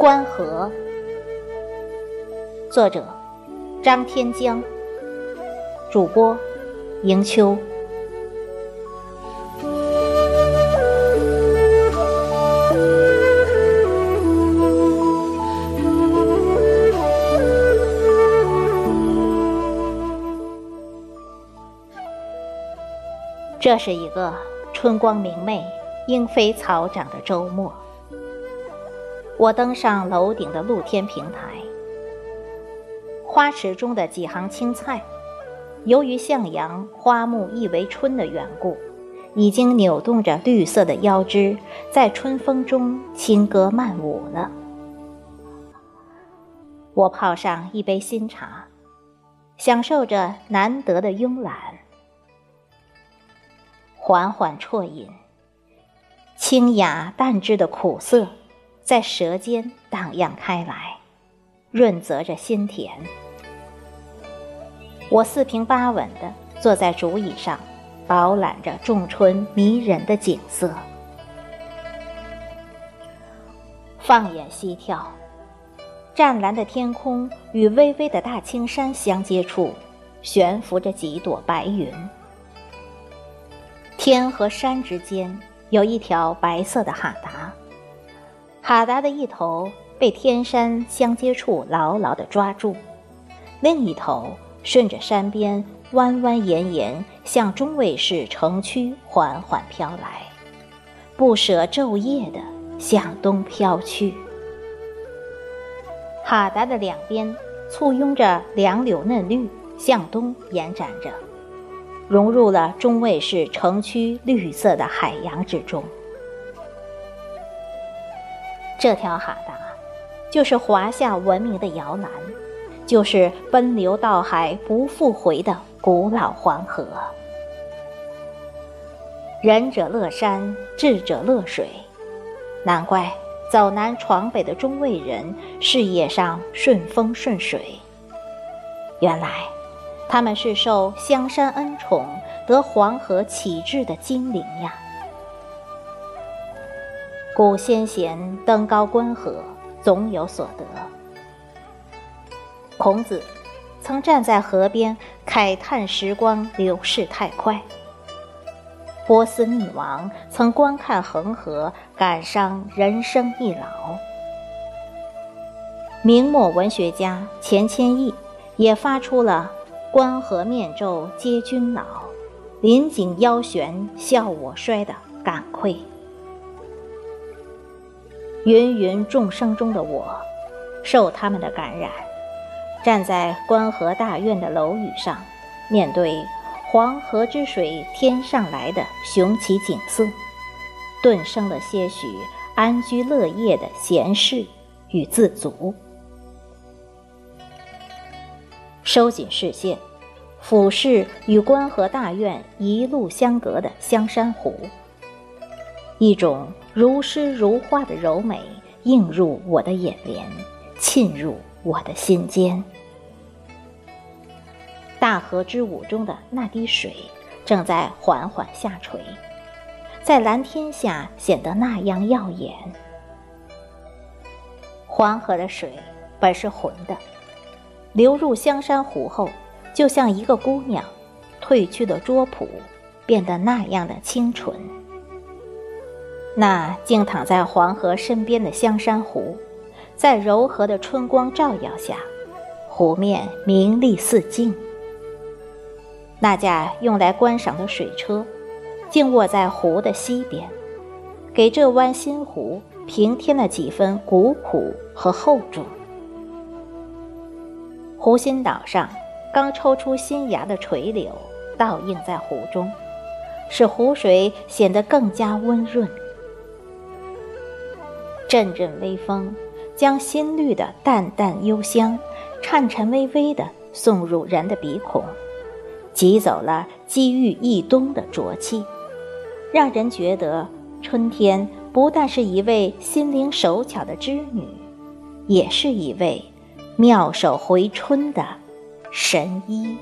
关河，作者张天江，主播迎秋。这是一个春光明媚、莺飞草长的周末。我登上楼顶的露天平台，花池中的几行青菜，由于向阳花木易为春的缘故，已经扭动着绿色的腰肢，在春风中轻歌曼舞了。我泡上一杯新茶，享受着难得的慵懒，缓缓啜饮，清雅淡质的苦涩。在舌尖荡漾开来，润泽着心田。我四平八稳地坐在竹椅上，饱览着仲春迷人的景色。放眼西眺，湛蓝的天空与巍巍的大青山相接处，悬浮着几朵白云。天和山之间有一条白色的哈达。哈达的一头被天山相接处牢牢地抓住，另一头顺着山边弯弯延延向中卫市城区缓缓飘来，不舍昼夜地向东飘去。哈达的两边簇拥着杨柳嫩绿，向东延展着，融入了中卫市城区绿色的海洋之中。这条哈达，就是华夏文明的摇篮，就是奔流到海不复回的古老黄河。仁者乐山，智者乐水，难怪走南闯北的中卫人事业上顺风顺水。原来，他们是受香山恩宠，得黄河启智的精灵呀。古先贤登高观河，总有所得。孔子曾站在河边慨叹时光流逝太快；波斯匿王曾观看恒河，感伤人生易老。明末文学家钱谦益也发出了“观河面皱皆君老，临井腰悬笑我衰”的感愧。芸芸众生中的我，受他们的感染，站在关河大院的楼宇上，面对黄河之水天上来的雄奇景色，顿生了些许安居乐业的闲适与自足。收紧视线，俯视与关河大院一路相隔的香山湖。一种如诗如画的柔美映入我的眼帘，沁入我的心间。大河之舞中的那滴水正在缓缓下垂，在蓝天下显得那样耀眼。黄河的水本是浑的，流入香山湖后，就像一个姑娘褪去的拙朴，变得那样的清纯。那静躺在黄河身边的香山湖，在柔和的春光照耀下，湖面明丽似镜。那架用来观赏的水车，静卧在湖的西边，给这湾新湖平添了几分古朴和厚重。湖心岛上刚抽出新芽的垂柳，倒映在湖中，使湖水显得更加温润。阵阵微风，将新绿的淡淡幽香，颤颤巍巍地送入人的鼻孔，挤走了积郁一冬的浊气，让人觉得春天不但是一位心灵手巧的织女，也是一位妙手回春的神医。